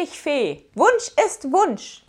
dich, Fee. Wunsch ist Wunsch.